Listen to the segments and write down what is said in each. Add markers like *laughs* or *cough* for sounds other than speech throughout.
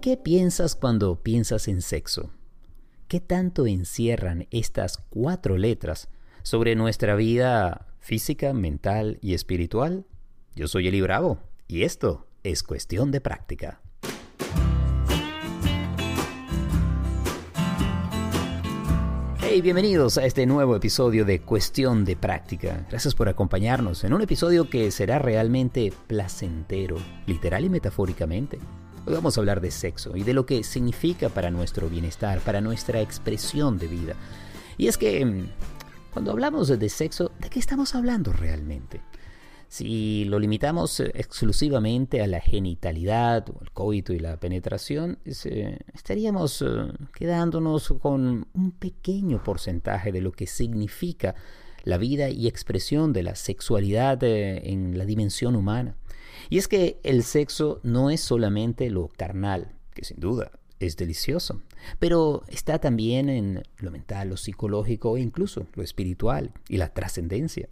qué piensas cuando piensas en sexo? ¿Qué tanto encierran estas cuatro letras sobre nuestra vida física, mental y espiritual? Yo soy Eli Bravo y esto es cuestión de práctica. Hey, bienvenidos a este nuevo episodio de Cuestión de Práctica. Gracias por acompañarnos en un episodio que será realmente placentero, literal y metafóricamente. Hoy vamos a hablar de sexo y de lo que significa para nuestro bienestar, para nuestra expresión de vida. Y es que mm, cuando hablamos de sexo, ¿de qué estamos hablando realmente? Si lo limitamos eh, exclusivamente a la genitalidad, el coito y la penetración, eh, estaríamos eh, quedándonos con un pequeño porcentaje de lo que significa la vida y expresión de la sexualidad en la dimensión humana. Y es que el sexo no es solamente lo carnal, que sin duda es delicioso, pero está también en lo mental, lo psicológico e incluso lo espiritual y la trascendencia.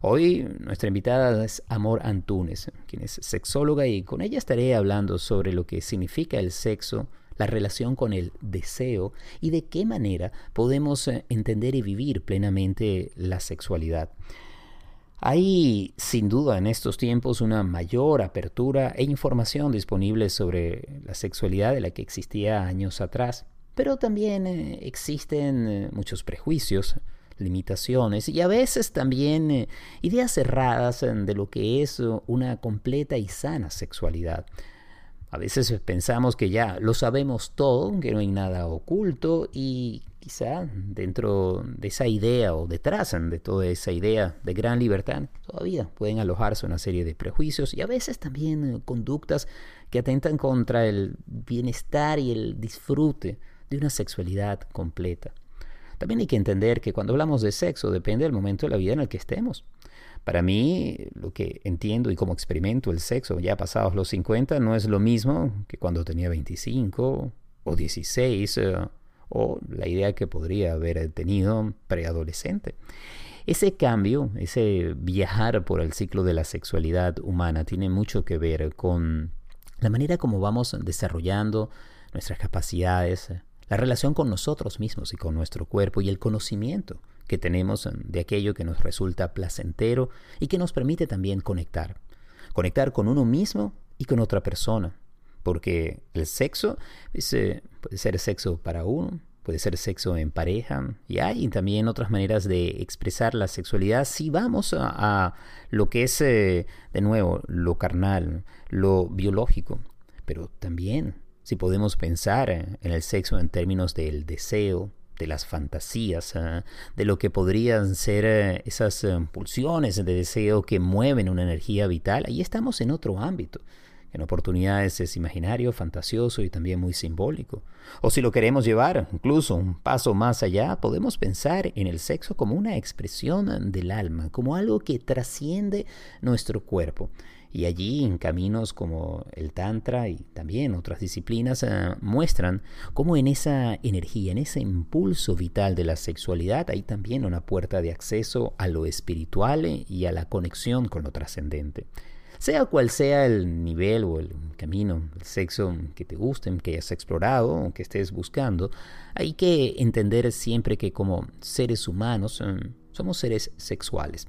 Hoy nuestra invitada es Amor Antunes, quien es sexóloga y con ella estaré hablando sobre lo que significa el sexo, la relación con el deseo y de qué manera podemos eh, entender y vivir plenamente la sexualidad. Hay sin duda en estos tiempos una mayor apertura e información disponible sobre la sexualidad de la que existía años atrás, pero también eh, existen eh, muchos prejuicios, limitaciones y a veces también eh, ideas cerradas de lo que es una completa y sana sexualidad. A veces pensamos que ya lo sabemos todo, que no hay nada oculto y quizá dentro de esa idea o detrás de toda esa idea de gran libertad todavía pueden alojarse una serie de prejuicios y a veces también eh, conductas que atentan contra el bienestar y el disfrute de una sexualidad completa. También hay que entender que cuando hablamos de sexo depende del momento de la vida en el que estemos. Para mí, lo que entiendo y como experimento el sexo ya pasados los 50 no es lo mismo que cuando tenía 25 o 16 eh, o la idea que podría haber tenido preadolescente. Ese cambio, ese viajar por el ciclo de la sexualidad humana tiene mucho que ver con la manera como vamos desarrollando nuestras capacidades, la relación con nosotros mismos y con nuestro cuerpo y el conocimiento que tenemos de aquello que nos resulta placentero y que nos permite también conectar. Conectar con uno mismo y con otra persona. Porque el sexo puede ser sexo para uno, puede ser sexo en pareja, y hay también otras maneras de expresar la sexualidad si vamos a, lo que es, eh, de nuevo, lo carnal, lo biológico, pero también si podemos pensar en el sexo en términos del deseo, de las fantasías, ah, de lo que podrían ser eh, esas eh, pulsiones de deseo que mueven una energía vital, ahí estamos en otro ámbito. En oportunidades es imaginario, fantasioso y también muy simbólico. O si lo queremos llevar incluso un paso más allá, podemos pensar en el sexo como una expresión del alma, como algo que trasciende nuestro cuerpo y allí en caminos como el Tantra y también otras disciplinas eh, muestran cómo en esa energía, en ese impulso vital de la sexualidad hay también una puerta de acceso a lo espiritual y a la conexión con lo trascendente. Sea cual sea el nivel o el camino, el sexo que te guste, que hayas explorado o que estés buscando, hay que entender siempre que como seres humanos eh, somos seres sexuales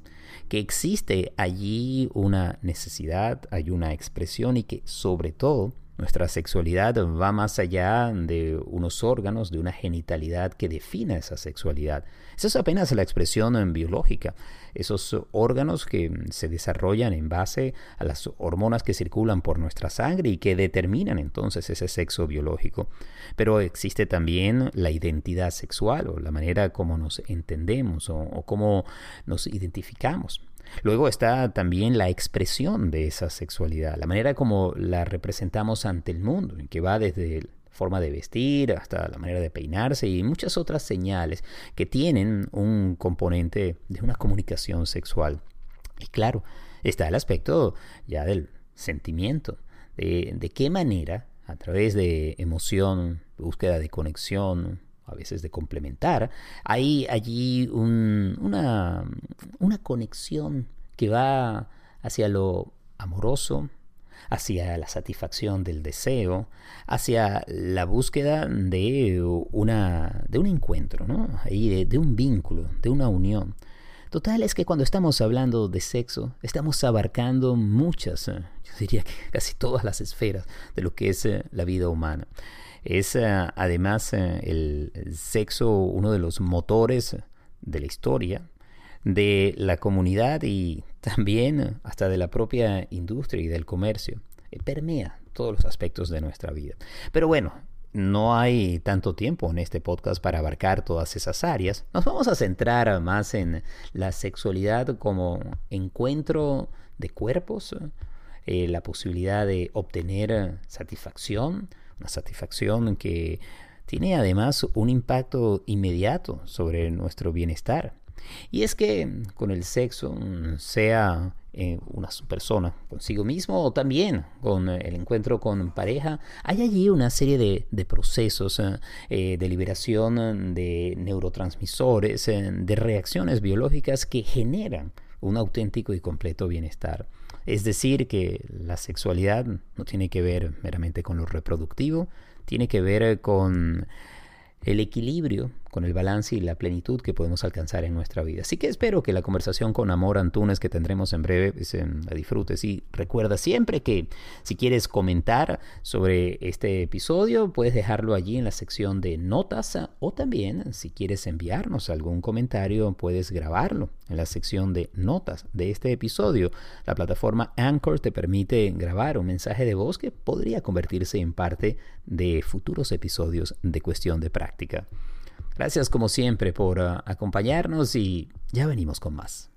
que existe allí una necesidad, hay una expresión y que sobre todo nuestra sexualidad va más allá de unos órganos, de una genitalidad que defina esa sexualidad. Esa es apenas la expresión biológica. Esos órganos que se desarrollan en base a las hormonas que circulan por nuestra sangre y que determinan entonces ese sexo biológico. Pero existe también la identidad sexual o la manera como nos entendemos o, o cómo nos identificamos. Luego está también la expresión de esa sexualidad, la manera como la representamos ante el mundo, que va desde forma de vestir hasta la manera de peinarse y muchas otras señales que tienen un componente de una comunicación sexual. Y claro, está el aspecto ya del sentimiento, de, de qué manera, a través de emoción, búsqueda de conexión, a veces de complementar, hay allí una, conexión que va hacia lo amoroso, hacia la satisfacción del deseo, hacia la búsqueda de, una, de un encuentro, ¿no? de, de un vínculo, de una unión. Total es que cuando estamos hablando de sexo, estamos abarcando muchas, eh, yo diría que casi todas las esferas de lo que es eh, la vida humana. Es eh, además el sexo uno de los motores de la historia, de la comunidad y *laughs* también hasta de la propia industria y del comercio. Permea todos los aspectos de nuestra vida. Pero bueno, no hay tanto tiempo en este podcast para abarcar todas esas áreas. Nos vamos a centrar más en la sexualidad como encuentro de cuerpos, eh, la posibilidad de obtener satisfacción, una satisfacción que tiene además un impacto inmediato sobre nuestro bienestar. Y es que con el sexo, sea eh, una persona consigo mismo o también con eh, el encuentro con pareja, hay allí una serie de, procesos eh, de liberación de neurotransmisores, de reacciones biológicas que generan un auténtico y completo bienestar. Es decir, que la sexualidad no tiene que ver meramente con lo reproductivo, tiene que ver con el equilibrio con el balance y la plenitud que podemos alcanzar en nuestra vida. Así que espero que la conversación con Amor Antunes que tendremos en breve pues, la disfrutes y recuerda siempre que si quieres comentar sobre este episodio puedes dejarlo allí en la sección de notas o también si quieres enviarnos algún comentario puedes grabarlo en la sección de notas de este episodio. La plataforma Anchor te permite grabar un mensaje de voz que podría convertirse en parte de futuros episodios de cuestión de práctica. Gracias como siempre por ah, acompañarnos y ya venimos con más.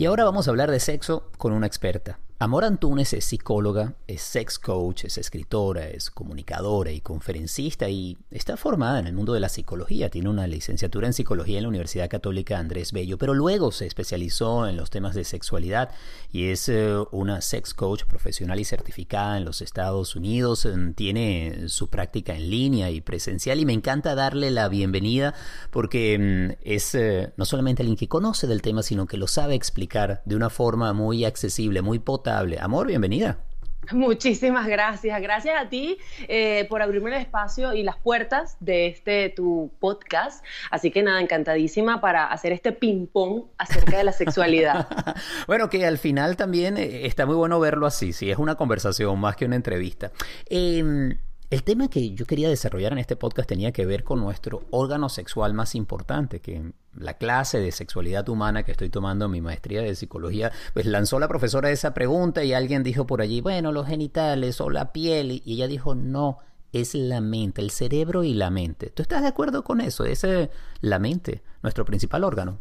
Y ahora vamos a hablar de sexo con una experta. Amor Antunes es psicóloga, es sex coach, es escritora, es comunicadora y conferencista y está formada en el mundo de la psicología. Tiene una licenciatura en psicología en la Universidad Católica Andrés Bello, pero luego se especializó en los temas de sexualidad y es eh, una sex coach profesional y certificada en los Estados Unidos. Mm, tiene su práctica en línea y presencial y me encanta darle la bienvenida porque mm, es eh, no solamente alguien que conoce del tema, sino que lo sabe explicar de una forma muy accesible, muy potente Amor, bienvenida. Muchísimas gracias. Gracias a ti eh, por abrirme el espacio y las puertas de este tu podcast. Así que nada, encantadísima para hacer este ping-pong acerca de la sexualidad. *laughs* bueno, que al final también eh, está muy bueno verlo así, si es una conversación más que una entrevista. Eh, el tema que yo quería desarrollar en este podcast tenía que ver con nuestro órgano sexual más importante, que la clase de sexualidad humana que estoy tomando mi maestría de psicología, pues lanzó la profesora esa pregunta y alguien dijo por allí, bueno, los genitales o la piel, y ella dijo, no, es la mente, el cerebro y la mente. ¿Tú estás de acuerdo con eso? Es la mente, nuestro principal órgano.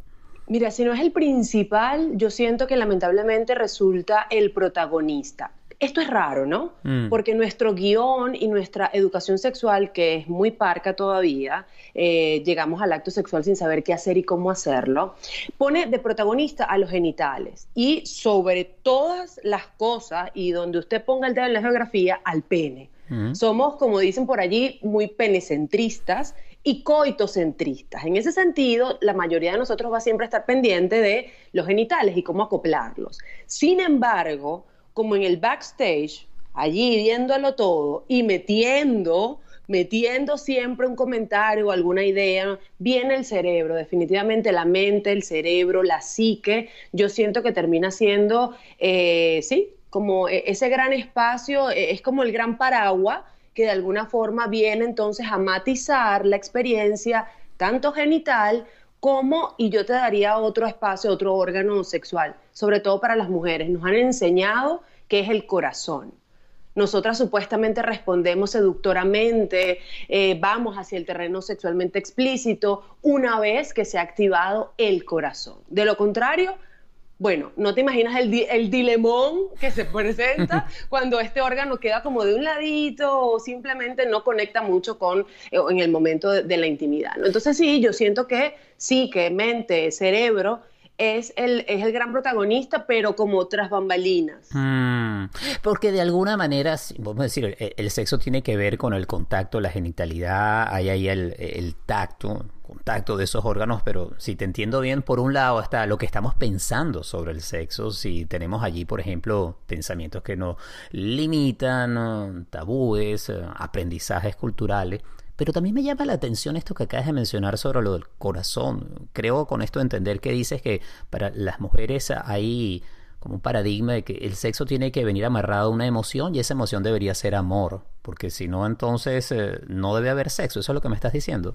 Mira, si no es el principal, yo siento que lamentablemente resulta el protagonista. Esto es raro, ¿no? Mm. Porque nuestro guion y nuestra educación sexual, que es muy parca todavía, eh, llegamos al acto sexual sin saber qué hacer y cómo hacerlo, pone de protagonista a los genitales y sobre todas las cosas y donde usted ponga el dedo en la geografía, al pene. Mm. Somos, como dicen por allí, muy penecentristas y coitocentristas. En ese sentido, la mayoría de nosotros va siempre a estar pendiente de los genitales y cómo acoplarlos. Sin embargo, como en el backstage, allí viéndolo todo y metiendo, metiendo siempre un comentario o alguna idea, viene el cerebro, definitivamente la mente, el cerebro, la psique, yo siento que termina siendo, eh, sí, como e, ese gran espacio, e, es como el gran paraguas que de alguna forma viene entonces a matizar la experiencia tanto genital como, y yo te daría otro espacio, otro órgano sexual, sobre todo para las mujeres. Nos han enseñado que es el corazón. Nosotras supuestamente respondemos seductoramente, eh, vamos hacia el terreno sexualmente explícito una vez que se ha activado el corazón. De lo contrario, bueno, no te imaginas el, el, dilemón que se *laughs* presenta *laughs* cuando este órgano queda como de un ladito o simplemente no conecta mucho con eh, en el momento de, la intimidad. Entonces sí, yo siento que sí, que mente, cerebro es el, es el gran protagonista, pero como otras bambalinas. Mm, porque de alguna manera, vamos a decir, el, sexo tiene que ver con el contacto, la genitalidad, hay ahí el, el tacto, contacto de esos órganos, pero si te entiendo bien, por un lado está lo que estamos pensando sobre el sexo, si tenemos allí, por ejemplo, pensamientos que nos limitan, tabúes, eh, aprendizajes culturales, pero también me llama la atención esto que acabas de mencionar sobre lo del corazón. Creo con esto entender que dices que para las mujeres hay como un paradigma de que el sexo tiene que venir amarrado a una emoción y esa emoción debería ser amor, porque si no, entonces eh, no debe haber sexo. ¿Eso es lo que me estás diciendo?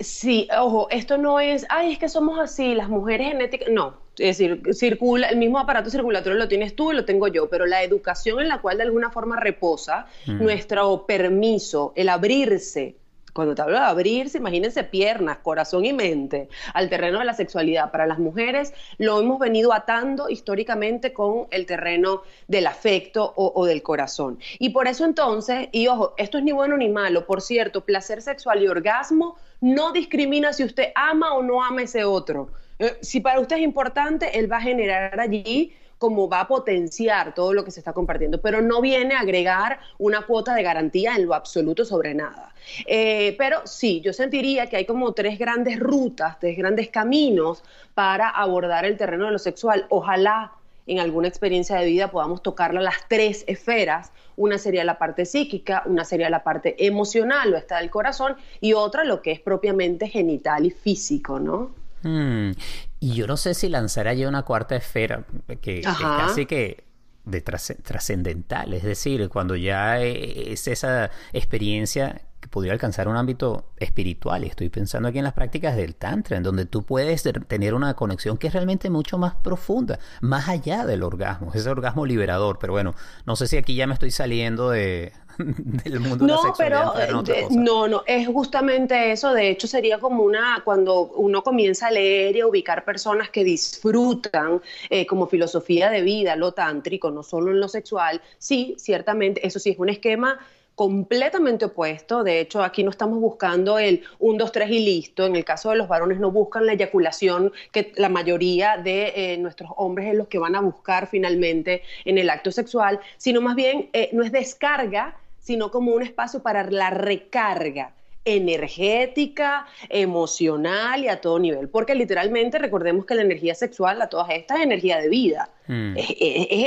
Sí, ojo, esto no es, ay, es que somos así, las mujeres genéticas, no, es decir, circula, el mismo aparato circulatorio lo tienes tú y lo tengo yo, pero la educación en la cual de alguna forma reposa mm. nuestro permiso, el abrirse cuando te hablo de abrirse, imagínense piernas, corazón y mente al terreno de la sexualidad. Para las mujeres lo hemos venido atando históricamente con el terreno del afecto o, del corazón. Y por eso entonces, y ojo, esto es ni bueno ni malo, por cierto, placer sexual y orgasmo no discrimina si usted ama o no ama ese otro. Eh, si para usted es importante, él va a generar allí como va a potenciar todo lo que se está compartiendo, pero no viene a agregar una cuota de garantía en lo absoluto sobre nada. Eh, pero sí, yo sentiría que hay como tres grandes rutas, tres grandes caminos para abordar el terreno de lo sexual. Ojalá en alguna experiencia de vida podamos tocarla las tres esferas. Una sería la parte psíquica, una sería la parte emocional o está del corazón y otra lo que es propiamente genital y físico, ¿no? Hmm. Y yo no sé si lanzará ya una cuarta esfera, que, es casi que de trascendental, es decir, cuando ya es esa experiencia que podría alcanzar un ámbito espiritual. Y estoy pensando aquí en las prácticas del Tantra, en donde tú puedes tener una conexión que es realmente mucho más profunda, más allá del orgasmo, ese orgasmo liberador. Pero bueno, no sé si aquí ya me estoy saliendo de, *laughs* del mundo no, de la sexualidad. Pero, no, no, es justamente eso. De hecho, sería como una, cuando uno comienza a leer y a ubicar personas que disfrutan eh, como filosofía de vida, lo tántrico, no solo en lo sexual, sí, ciertamente, eso sí es un esquema completamente opuesto. De hecho, aquí no estamos buscando el 1, 2, 3 y listo. En el caso de los varones no buscan la eyaculación que la mayoría de eh, nuestros hombres es los que van a buscar finalmente en el acto sexual, sino más bien eh, no es descarga, sino como un espacio para la recarga energética, emocional y a todo nivel. Porque literalmente recordemos que la energía sexual, a todas estas, es energía de vida. Mm. Es,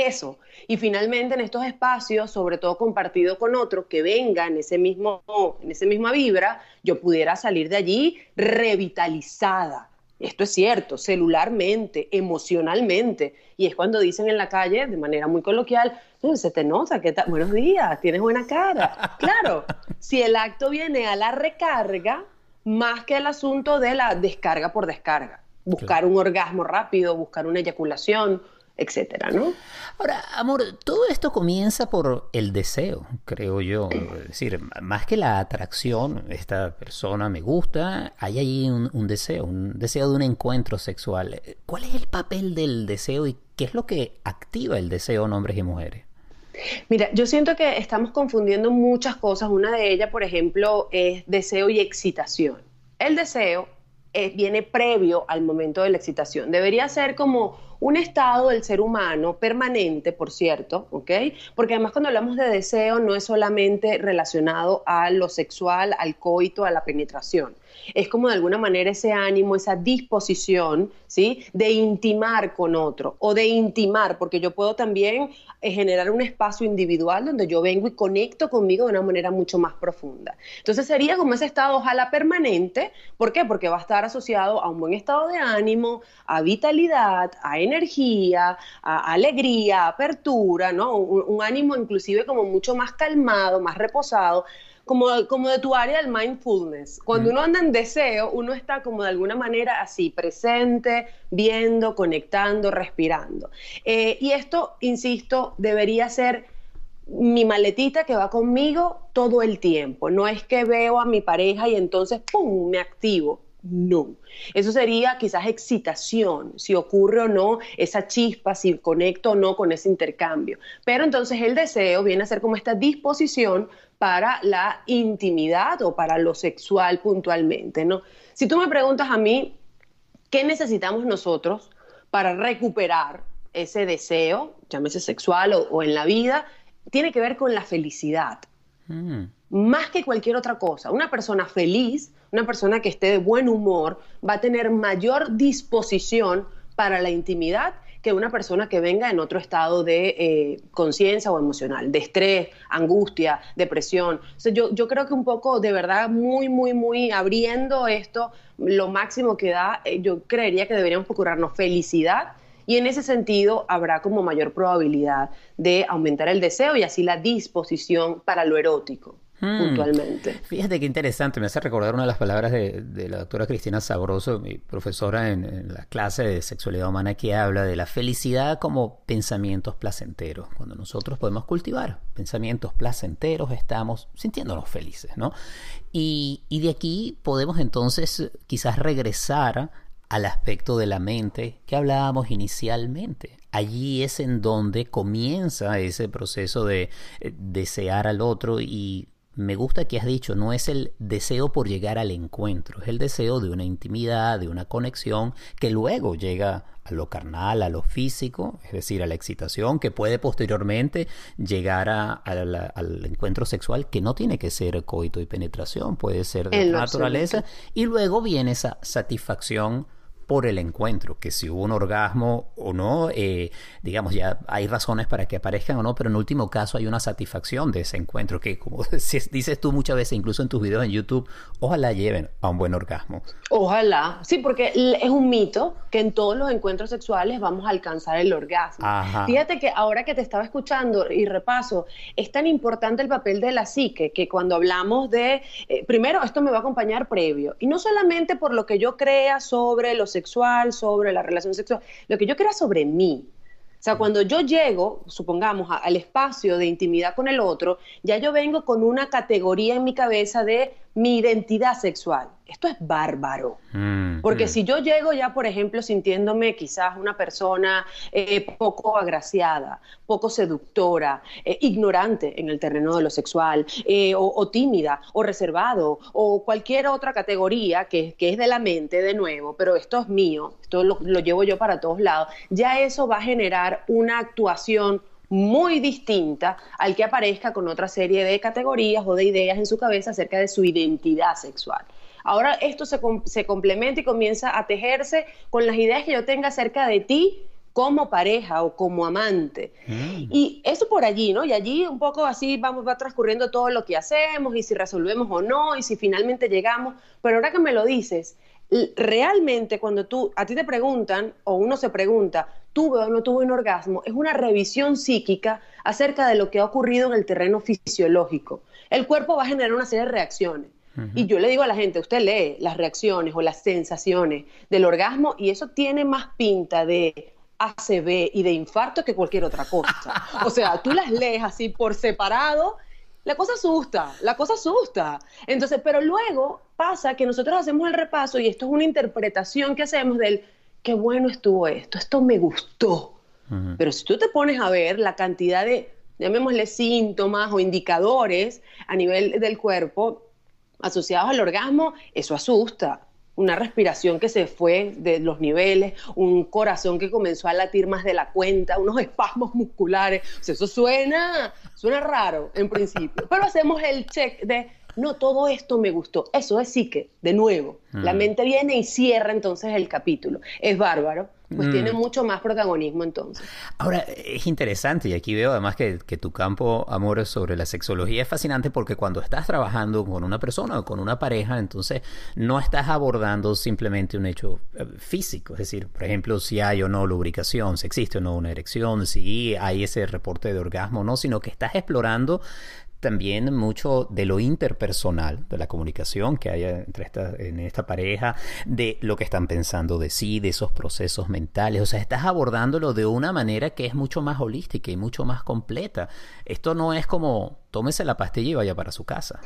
eso. Y finalmente en estos espacios, sobre todo compartido con otro que venga en ese mismo, en esa misma vibra, yo pudiera salir de allí revitalizada. Esto es cierto, celularmente, emocionalmente. Y es cuando dicen en la calle, de manera muy coloquial, se te nota, ¿qué tal? Buenos días, tienes buena cara. Claro, si el acto viene a la recarga, más que el asunto de la descarga por descarga. Buscar un orgasmo rápido, buscar una eyaculación, etcétera, ¿no? Ahora, amor, todo esto comienza por el deseo, creo yo. Es decir, más que la atracción, esta persona me gusta, hay ahí un, deseo, un deseo de un encuentro sexual. ¿Cuál es el papel del deseo y qué es lo que activa el deseo en hombres y mujeres? Mira, yo siento que estamos confundiendo muchas cosas. Una de ellas, por ejemplo, es deseo y excitación. El deseo eh, viene previo al momento de la excitación. Debería ser como un estado del ser humano permanente, por cierto, ¿ok? Porque además cuando hablamos de deseo no es solamente relacionado a lo sexual, al coito, a la penetración es como de alguna manera ese ánimo, esa disposición, ¿sí? De intimar con otro o de intimar, porque yo puedo también eh, generar un espacio individual donde yo vengo y conecto conmigo de una manera mucho más profunda. Entonces sería como ese estado, ojalá permanente, ¿por qué? Porque va a estar asociado a un buen estado de ánimo, a vitalidad, a energía, a alegría, a apertura, ¿no? un ánimo inclusive como mucho más calmado, más reposado como, como de tu área del mindfulness. Cuando uno anda en deseo, uno está como de alguna manera así, presente, viendo, conectando, respirando. Eh, y esto, insisto, debería ser mi maletita que va conmigo todo el tiempo. No es que veo a mi pareja y entonces, ¡pum!, me activo. No. Eso sería quizás excitación, si ocurre o no esa chispa, si conecto o no con ese intercambio. Pero entonces el deseo viene a ser como esta disposición para la intimidad o para lo sexual puntualmente, ¿no? Si tú me preguntas a mí, ¿qué necesitamos nosotros para recuperar ese deseo, llámese sexual o, en la vida, tiene que ver con la felicidad. Mm. Más que cualquier otra cosa. Una persona feliz, una persona que esté de buen humor, va a tener mayor disposición para la intimidad que una persona que venga en otro estado de eh, conciencia o emocional, de estrés, angustia, depresión. yo, creo que un poco, de verdad, muy, muy, muy abriendo esto, lo máximo que da, eh, yo creería que deberíamos procurarnos felicidad y en ese sentido habrá como mayor probabilidad de aumentar el deseo y así la disposición para lo erótico. Puntualmente. Fíjate qué interesante, me hace recordar una de las palabras de, la doctora Cristina Sabroso, mi profesora en, la clase de sexualidad humana, que habla de la felicidad como pensamientos placenteros. Cuando nosotros podemos cultivar pensamientos placenteros, estamos sintiéndonos felices, ¿no? Y, y de aquí podemos entonces quizás regresar al aspecto de la mente que hablábamos inicialmente. Allí es en donde comienza ese proceso de eh, desear al otro y me gusta que has dicho, no es el deseo por llegar al encuentro, es el deseo de una intimidad, de una conexión que luego llega a lo carnal, a lo físico, es decir, a la excitación, que puede posteriormente llegar al encuentro sexual, que no tiene que ser coito y penetración, puede ser de naturaleza, y luego viene esa satisfacción por el encuentro, que si hubo un orgasmo o no, eh, digamos, ya hay razones para que aparezcan o no, pero en último caso hay una satisfacción de ese encuentro, que como *laughs* dices tú muchas veces, incluso en tus videos en YouTube, ojalá lleven a un buen orgasmo. Ojalá, sí, porque es un mito que en todos los encuentros sexuales vamos a alcanzar el orgasmo. Fíjate que ahora que te estaba escuchando y repaso, es tan importante el papel de la psique, que cuando hablamos de, eh, primero, esto me va a acompañar previo, y no solamente por lo que yo crea sobre los sexual, sobre la relación sexual, lo que yo crea sobre mí. O sea, cuando yo llego, supongamos, al espacio de intimidad con el otro, ya yo vengo con una categoría en mi cabeza de mi identidad sexual. Esto es bárbaro. Mm, Porque mm. si yo llego ya, por ejemplo, sintiéndome quizás una persona eh, poco agraciada, poco seductora, eh, ignorante en el terreno de lo sexual, eh, o, tímida, o reservado, o cualquier otra categoría que, es de la mente de nuevo, pero esto es mío, esto lo llevo yo para todos lados, ya eso va a generar una actuación muy distinta al que aparezca con otra serie de categorías o de ideas en su cabeza acerca de su identidad sexual. Ahora esto se, se complementa y comienza a tejerse con las ideas que yo tenga acerca de ti como pareja o como amante. Mm. Y eso por allí, ¿no? Y allí un poco así vamos, va transcurriendo todo lo que hacemos y si resolvemos o no y si finalmente llegamos. Pero ahora que me lo dices, realmente cuando tú, a ti te preguntan o uno se pregunta, tuve o no tuve un orgasmo, es una revisión psíquica acerca de lo que ha ocurrido en el terreno fisiológico. El cuerpo va a generar una serie de reacciones. Y yo le digo a la gente, usted lee las reacciones o las sensaciones del orgasmo y eso tiene más pinta de ACV y de infarto que cualquier otra cosa. O sea, tú las lees así por separado, la cosa asusta, la cosa asusta. Entonces, pero luego pasa que nosotros hacemos el repaso y esto es una interpretación que hacemos del qué bueno estuvo esto, esto me gustó. Pero si tú te pones a ver la cantidad de, llamémosle síntomas o indicadores a nivel del cuerpo asociados al orgasmo, eso asusta. Una respiración que se fue de los niveles, un corazón que comenzó a latir más de la cuenta, unos espasmos musculares. eso suena, suena raro en principio. Pero hacemos el check de no, todo esto me gustó. Eso es psique, de nuevo. La mm. mente viene y cierra entonces el capítulo. Es bárbaro, pues tiene mm. mucho más protagonismo entonces. Ahora, es interesante y aquí veo además que, tu campo, amor, sobre la sexología es fascinante porque cuando estás trabajando con una persona o con una pareja, entonces no estás abordando simplemente un hecho eh, físico. Es decir, por ejemplo, si hay o no lubricación, si existe o no una erección, si hay ese reporte de orgasmo o no, sino que estás explorando también mucho de lo interpersonal, de la comunicación que hay entre esta, en esta pareja, de lo que están pensando de sí, de esos procesos mentales. O sea, estás abordándolo de una manera que es mucho más holística y mucho más completa. Esto no es como tómese la pastilla y vaya para su casa.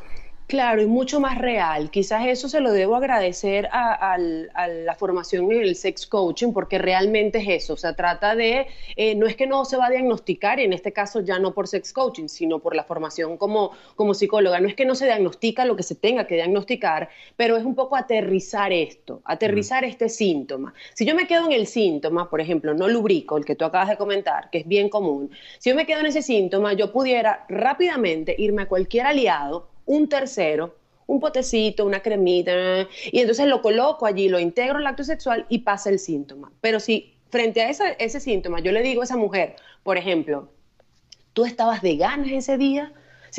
Claro, y mucho más real. Quizás eso se lo debo agradecer a, la formación en el sex coaching, porque realmente es eso. O sea, trata de, eh, no es que no se va a diagnosticar, y en este caso ya no por sex coaching, sino por la formación como, como psicóloga. No es que no se diagnostica lo que se tenga que diagnosticar, pero es un poco aterrizar esto, aterrizar este síntoma. Si yo me quedo en el síntoma, por ejemplo, no lubrico, el que tú acabas de comentar, que es bien común, si yo me quedo en ese síntoma, yo pudiera rápidamente irme a cualquier aliado un tercero, un potecito, una cremita, y entonces lo coloco allí, lo integro el acto sexual y pasa el síntoma. Pero si frente a ese síntoma yo le digo a esa mujer, por ejemplo, tú estabas de ganas ese día,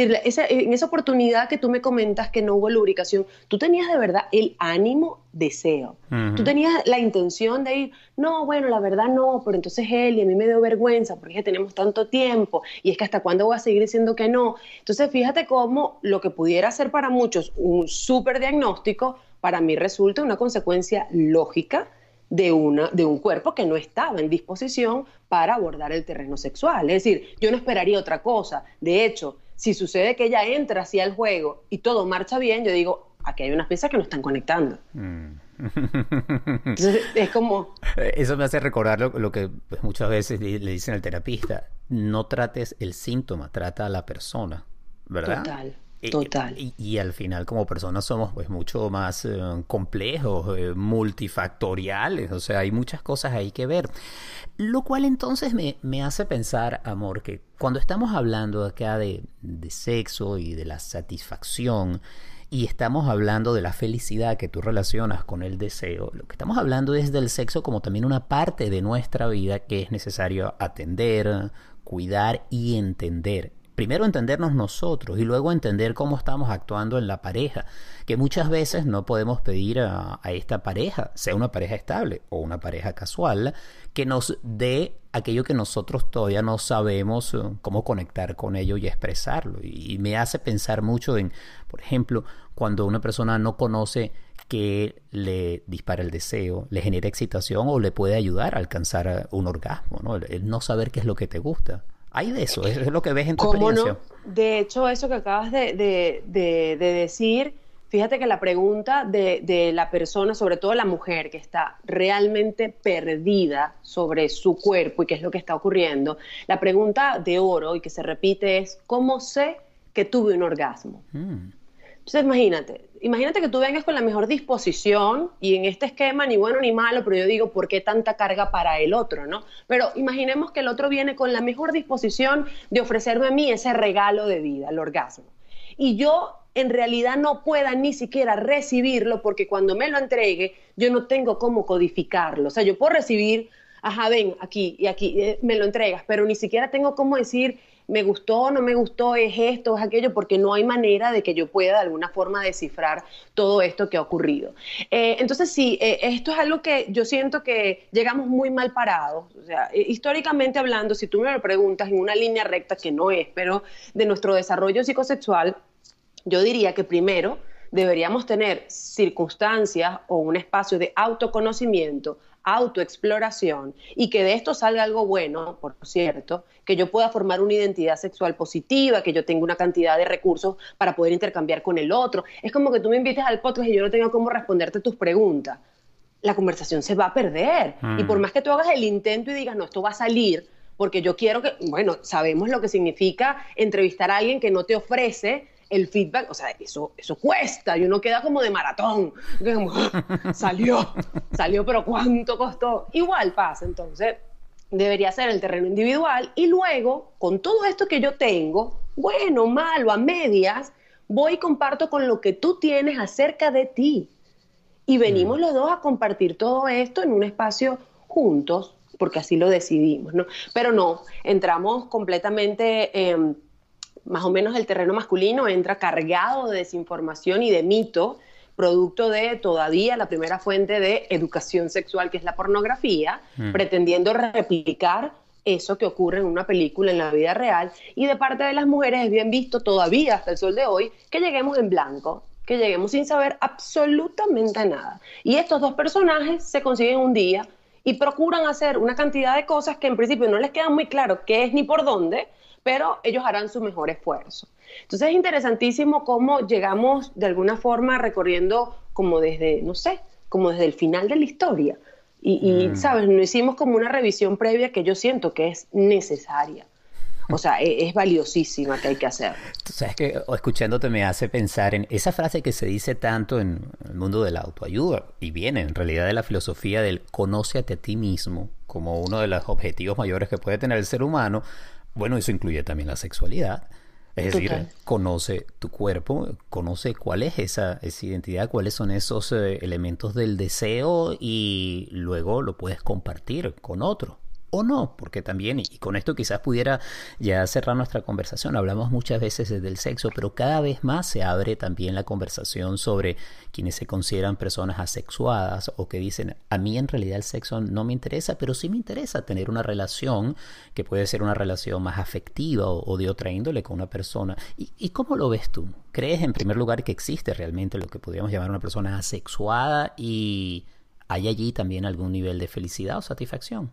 en esa oportunidad que tú me comentas que no hubo lubricación, tú tenías de verdad el ánimo, deseo. Tú tenías la intención de ir, no, bueno, la verdad no, pero entonces él y a mí me dio vergüenza porque ya tenemos tanto tiempo y es que hasta cuándo voy a seguir diciendo que no. Entonces, fíjate cómo lo que pudiera ser para muchos un súper diagnóstico, para mí resulta una consecuencia lógica de, una, de un cuerpo que no estaba en disposición para abordar el terreno sexual. Es decir, yo no esperaría otra cosa. De hecho, si sucede que ella entra hacia el juego y todo marcha bien, yo digo, aquí hay unas piezas que no están conectando. Mm. Entonces, es como... Eso me hace recordar lo, que pues, muchas veces le, dicen al terapista, no trates el síntoma, trata a la persona, ¿verdad? Total. Total. Y, al final como personas somos pues mucho más eh, complejos, eh, multifactoriales, o sea, hay muchas cosas ahí que ver. Lo cual entonces me, me hace pensar, amor, que cuando estamos hablando acá de, de sexo y de la satisfacción, y estamos hablando de la felicidad que tú relacionas con el deseo, lo que estamos hablando es del sexo como también una parte de nuestra vida que es necesario atender, cuidar y entender primero entendernos nosotros y luego entender cómo estamos actuando en la pareja, que muchas veces no podemos pedir a, esta pareja, sea una pareja estable o una pareja casual, que nos dé aquello que nosotros todavía no sabemos eh, cómo conectar con ello y expresarlo. Y, me hace pensar mucho en, por ejemplo, cuando una persona no conoce que le dispara el deseo, le genera excitación o le puede ayudar a alcanzar un orgasmo, ¿no? el no saber qué es lo que te gusta. Hay de eso, es lo que ves en tu experiencia. No? De hecho, eso que acabas de, decir, fíjate que la pregunta de, la persona, sobre todo la mujer que está realmente perdida sobre su cuerpo y qué es lo que está ocurriendo, la pregunta de oro y que se repite es, ¿cómo sé que tuve un orgasmo? Mm. Entonces, imagínate, imagínate que tú vengas con la mejor disposición y en este esquema ni bueno ni malo, pero yo digo, ¿por qué tanta carga para el otro, no? Pero imaginemos que el otro viene con la mejor disposición de ofrecerme a mí ese regalo de vida, el orgasmo. Y yo en realidad no pueda ni siquiera recibirlo porque cuando me lo entregue yo no tengo cómo codificarlo. O sea, yo puedo recibir, ajá, ven, aquí y aquí, eh, me lo entregas, pero ni siquiera tengo cómo decir, me gustó, no me gustó, es esto, es aquello, porque no hay manera de que yo pueda de alguna forma descifrar todo esto que ha ocurrido. Eh, entonces, sí, eh, esto es algo que yo siento que llegamos muy mal parados. O sea, eh, históricamente hablando, si tú me lo preguntas en una línea recta, que no es, pero de nuestro desarrollo psicosexual, yo diría que primero deberíamos tener circunstancias o un espacio de autoconocimiento autoexploración y que de esto salga algo bueno, por cierto, que yo pueda formar una identidad sexual positiva, que yo tenga una cantidad de recursos para poder intercambiar con el otro. Es como que tú me invites al podcast y yo no tengo cómo responderte tus preguntas. La conversación se va a perder. Y por mm. más que tú hagas el intento y digas, no, esto va a salir, porque yo quiero que, bueno, sabemos lo que significa entrevistar a alguien que no te ofrece el feedback, o sea, eso, eso cuesta y uno queda como de maratón, salió, *laughs* salió, pero ¿cuánto costó? Igual pasa, entonces debería ser el terreno individual y luego, con todo esto que yo tengo, bueno, malo, a medias, voy y comparto con lo que tú tienes acerca de ti. Y venimos los dos a compartir todo esto en un espacio juntos, porque así lo decidimos, ¿no? Pero no, entramos completamente... en más o menos el terreno masculino entra cargado de desinformación y de mito, producto de todavía la primera fuente de educación sexual, que es la pornografía, mm. pretendiendo replicar eso que ocurre en una película en la vida real. Y de parte de las mujeres es bien visto todavía hasta el sol de hoy que lleguemos en blanco, que lleguemos sin saber absolutamente nada. Y estos dos personajes se consiguen un día y procuran hacer una cantidad de cosas que en principio no les queda muy claro qué es ni por dónde, pero ellos harán su mejor esfuerzo. Entonces es interesantísimo cómo llegamos de alguna forma recorriendo como desde, no sé, como desde el final de la historia. Y, mm. ¿sabes? No hicimos como una revisión previa que yo siento que es necesaria. O sea, e, es, valiosísima que hay que hacer. Tú sabes que escuchándote me hace pensar en esa frase que se dice tanto en el mundo de la autoayuda y viene en realidad de la filosofía del conócete a ti mismo como uno de los objetivos mayores que puede tener el ser humano. Bueno, eso incluye también la sexualidad. Es decir, conoce tu cuerpo, conoce cuál es esa, esa identidad, cuáles son esos eh, elementos del deseo y luego lo puedes compartir con otro o no, porque también, y con esto quizás pudiera ya cerrar nuestra conversación, hablamos muchas veces del sexo, pero cada vez más se abre también la conversación sobre quienes se consideran personas asexuadas o que dicen, a mí en realidad el sexo no me interesa, pero sí me interesa tener una relación que puede ser una relación más afectiva o, de otra índole con una persona. ¿Y, ¿Y cómo lo ves tú? ¿Crees en primer lugar que existe realmente lo que podríamos llamar una persona asexuada y hay allí también algún nivel de felicidad o satisfacción?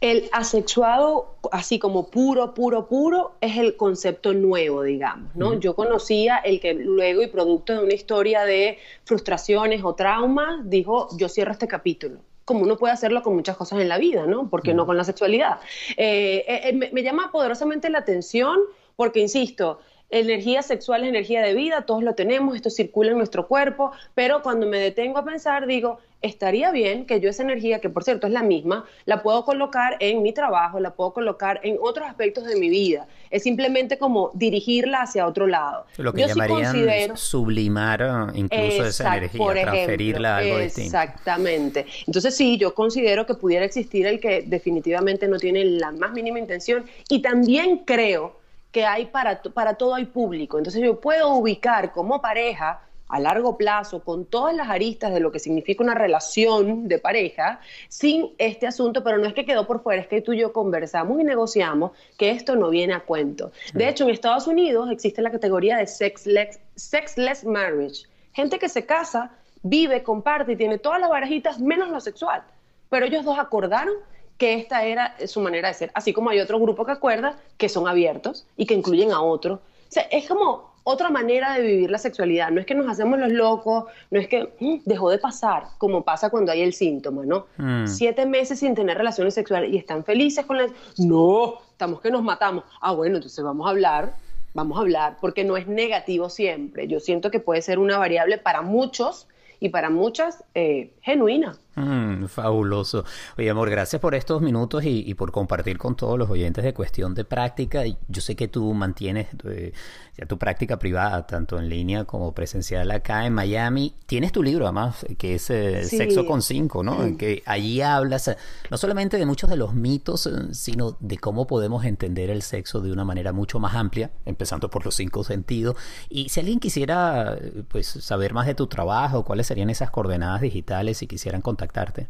El asexuado, así como puro, puro, puro, es el concepto nuevo, digamos, ¿no? Yo conocía el que luego y producto de una historia de frustraciones o traumas, dijo, yo cierro este capítulo como uno puede hacerlo con muchas cosas en la vida, ¿no? Porque no con la sexualidad. Eh, eh, eh, me, llama poderosamente la atención porque, insisto, energía sexual es energía de vida, todos lo tenemos, esto circula en nuestro cuerpo, pero cuando me detengo a pensar, digo, estaría bien que yo esa energía, que por cierto es la misma, la puedo colocar en mi trabajo, la puedo colocar en otros aspectos de mi vida. Es simplemente como dirigirla hacia otro lado. Lo que llamarían sublimar eh, incluso esa energía, transferirla a algo distinto. Exactamente. Entonces sí, yo considero que pudiera existir el que definitivamente no tiene la más mínima intención y también creo que hay para, para todo hay público. Entonces yo puedo ubicar como pareja a largo plazo, con todas las aristas de lo que significa una relación de pareja, sin este asunto, pero no es que quedó por fuera, es que tú y yo conversamos y negociamos que esto no viene a cuento. De hecho, en Estados Unidos existe la categoría de sexless, sexless marriage, gente que se casa, vive, comparte y tiene todas las barajitas menos lo sexual, pero ellos dos acordaron que esta era su manera de ser, así como hay otro grupo que acuerda que son abiertos y que incluyen a otros. O sea, es como otra manera de vivir la sexualidad. No es que nos hacemos los locos, no es que mm, dejó de pasar, como pasa cuando hay el síntoma, ¿no? Mm. Siete meses sin tener relaciones sexuales y están felices con la... No, estamos que nos matamos. Ah, bueno, entonces vamos a hablar, vamos a hablar, porque no es negativo siempre. Yo siento que puede ser una variable para muchos y para muchas eh, genuina. Mm, fabuloso. Oye, amor, gracias por estos minutos y, por compartir con todos los oyentes de cuestión de práctica. Yo sé que tú mantienes eh, ya tu práctica privada, tanto en línea como presencial acá en Miami. Tienes tu libro, además, que es eh, Sexo con Cinco, ¿no? En que allí hablas eh, no solamente de muchos de los mitos, sino de cómo podemos entender el sexo de una manera mucho más amplia, empezando por los cinco sentidos. Y si alguien quisiera, pues, saber más de tu trabajo, cuáles serían esas coordenadas digitales, si quisieran contactar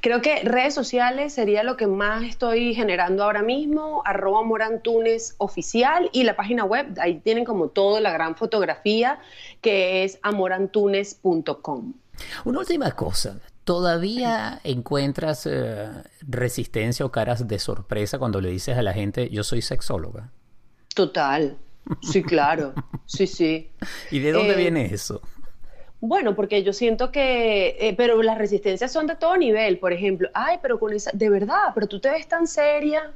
Creo que redes sociales sería lo que más estoy generando ahora mismo, arroba morantunes oficial y la página web, ahí tienen como todo la gran fotografía que es amorantunes.com. Una última cosa, ¿todavía encuentras eh, resistencia o caras de sorpresa cuando le dices a la gente yo soy sexóloga? Total, sí, claro, sí, sí. *laughs* ¿Y de dónde eh, viene eso? Bueno, porque yo siento que, eh, pero las resistencias son de todo nivel, por ejemplo, ay, pero con esa, de verdad, pero tú te ves tan seria,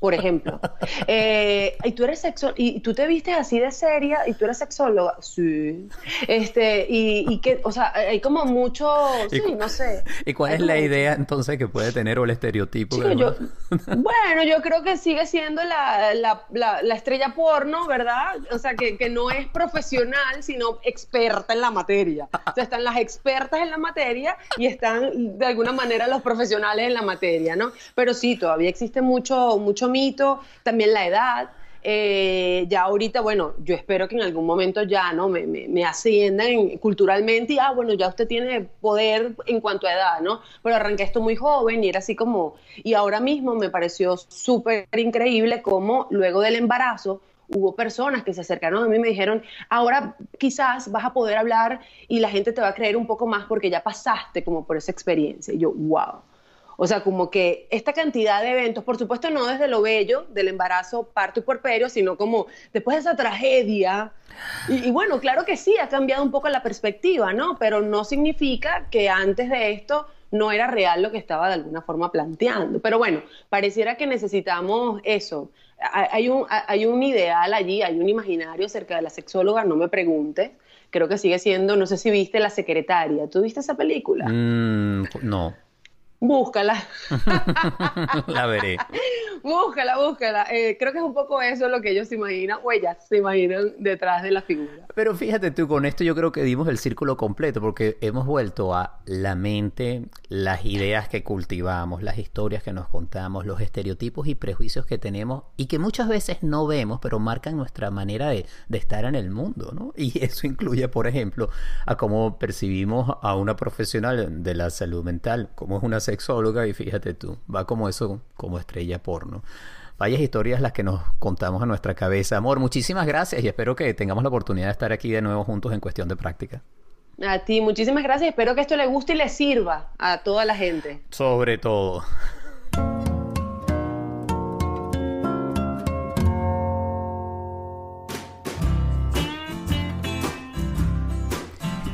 por ejemplo. *laughs* Eh, y tú eres sexo y tú te vistes así de seria y tú eres sexóloga. Sí. Este, y, que, o sea, hay como mucho, sí, no sé. ¿Y cuál es la idea entonces que puede tener o el estereotipo? *laughs* bueno, yo creo que sigue siendo la, la, la, estrella porno, ¿verdad? O sea, que, que, no es profesional, sino experta en la materia. O sea, están las expertas en la materia y están de alguna manera los profesionales en la materia, ¿no? Pero sí, todavía existe mucho, mucho mito, también la edad. Eh, ya ahorita, bueno, yo espero que en algún momento ya no me, me, asciendan culturalmente y, ah, bueno, ya usted tiene poder en cuanto a edad, ¿no? Pero arranqué esto muy joven y era así como, y ahora mismo me pareció súper increíble como luego del embarazo hubo personas que se acercaron a mí y me dijeron, ahora quizás vas a poder hablar y la gente te va a creer un poco más porque ya pasaste como por esa experiencia. Y yo, wow. O sea, como que esta cantidad de eventos, por supuesto no desde lo bello del embarazo, parto y puerperio, sino como después de esa tragedia. Y, bueno, claro que sí, ha cambiado un poco la perspectiva, ¿no? Pero no significa que antes de esto no era real lo que estaba de alguna forma planteando. Pero bueno, pareciera que necesitamos eso. Hay un, hay un ideal allí, hay un imaginario acerca de la sexóloga, no me preguntes. Creo que sigue siendo, no sé si viste La Secretaria. ¿Tú viste esa película? Mm, no. Búscala. *laughs* la veré. Búscala, búscala. Eh, creo que es un poco eso lo que ellos se imaginan, o ellas se imaginan detrás de la figura. Pero fíjate tú, con esto yo creo que dimos el círculo completo, porque hemos vuelto a la mente, las ideas que cultivamos, las historias que nos contamos, los estereotipos y prejuicios que tenemos y que muchas veces no vemos, pero marcan nuestra manera de, de estar en el mundo, ¿no? Y eso incluye, por ejemplo, a cómo percibimos a una profesional de la salud mental, como es una sexóloga y fíjate tú, va como eso, como estrella porno. Vayas historias las que nos contamos a nuestra cabeza. Amor, muchísimas gracias y espero que tengamos la oportunidad de estar aquí de nuevo juntos en cuestión de práctica. A ti, muchísimas gracias. Espero que esto le guste y le sirva a toda la gente. Sobre todo.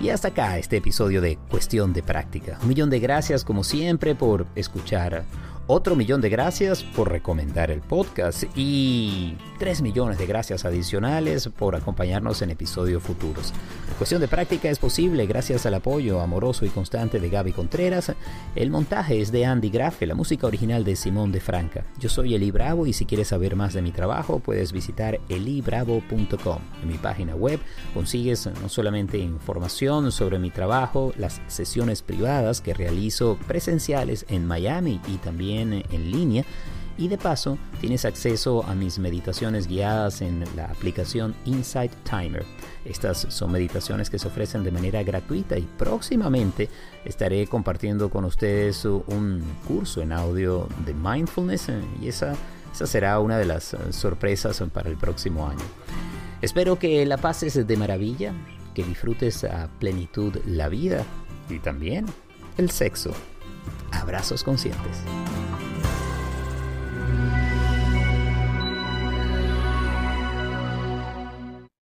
Y hasta acá este episodio de Cuestión de Práctica. Un millón de gracias como siempre por escuchar otro millón de gracias por recomendar el podcast y tres millones de gracias adicionales por acompañarnos en episodios futuros. Cuestión de práctica es posible gracias al apoyo amoroso y constante de Gaby Contreras. El montaje es de Andy Grafe, la música original de Simón de Franca. Yo soy Eli Bravo y si quieres saber más de mi trabajo puedes visitar elibravo.com. En mi página web consigues no solamente información sobre mi trabajo, las sesiones privadas que realizo presenciales en Miami y en línea y de paso tienes acceso a mis meditaciones guiadas en la aplicación Insight Timer. Estas son meditaciones que se ofrecen de manera gratuita y próximamente estaré compartiendo con ustedes un curso en audio de mindfulness y esa, esa será una de las sorpresas para el próximo año. Espero que la pases de maravilla, que disfrutes a plenitud la vida y también el sexo. Abrazos conscientes.